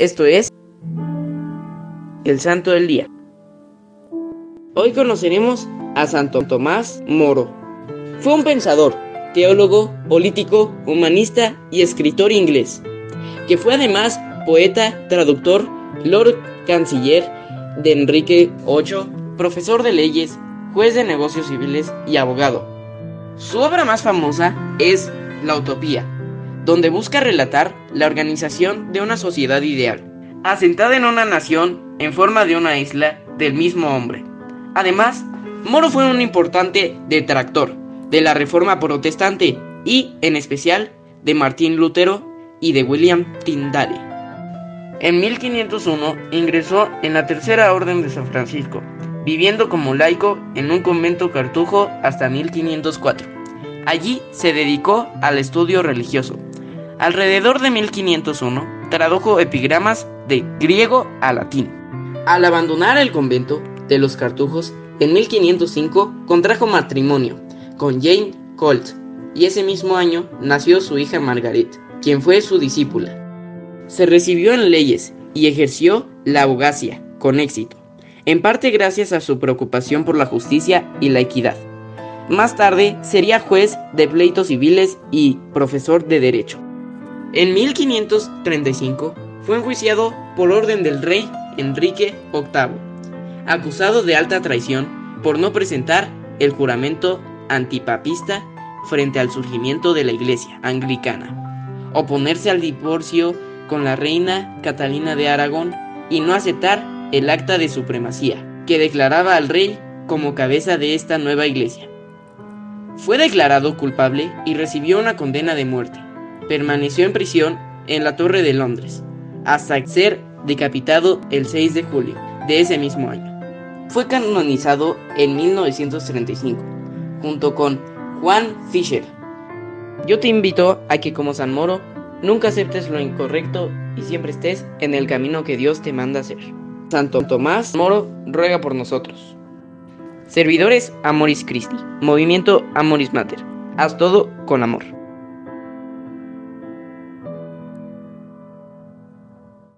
Esto es el Santo del Día. Hoy conoceremos a Santo Tomás Moro. Fue un pensador, teólogo, político, humanista y escritor inglés, que fue además poeta, traductor, Lord Canciller de Enrique VIII, profesor de leyes, juez de negocios civiles y abogado. Su obra más famosa es La Utopía, donde busca relatar la organización de una sociedad ideal, asentada en una nación en forma de una isla del mismo hombre. Además, Moro fue un importante detractor de la Reforma Protestante y, en especial, de Martín Lutero y de William Tyndale. En 1501 ingresó en la Tercera Orden de San Francisco, viviendo como laico en un convento cartujo hasta 1504. Allí se dedicó al estudio religioso. Alrededor de 1501 tradujo epigramas de griego a latín. Al abandonar el convento de los cartujos, en 1505 contrajo matrimonio con Jane Colt y ese mismo año nació su hija Margaret, quien fue su discípula. Se recibió en leyes y ejerció la abogacía con éxito, en parte gracias a su preocupación por la justicia y la equidad. Más tarde sería juez de pleitos civiles y profesor de derecho. En 1535 fue enjuiciado por orden del rey Enrique VIII, acusado de alta traición por no presentar el juramento antipapista frente al surgimiento de la iglesia anglicana, oponerse al divorcio con la reina Catalina de Aragón y no aceptar el acta de supremacía, que declaraba al rey como cabeza de esta nueva iglesia. Fue declarado culpable y recibió una condena de muerte. Permaneció en prisión en la Torre de Londres, hasta ser decapitado el 6 de julio de ese mismo año. Fue canonizado en 1935, junto con Juan Fisher. Yo te invito a que como San Moro, nunca aceptes lo incorrecto y siempre estés en el camino que Dios te manda hacer. Santo Tomás Moro ruega por nosotros. Servidores Amoris Christi, Movimiento Amoris Mater. Haz todo con amor.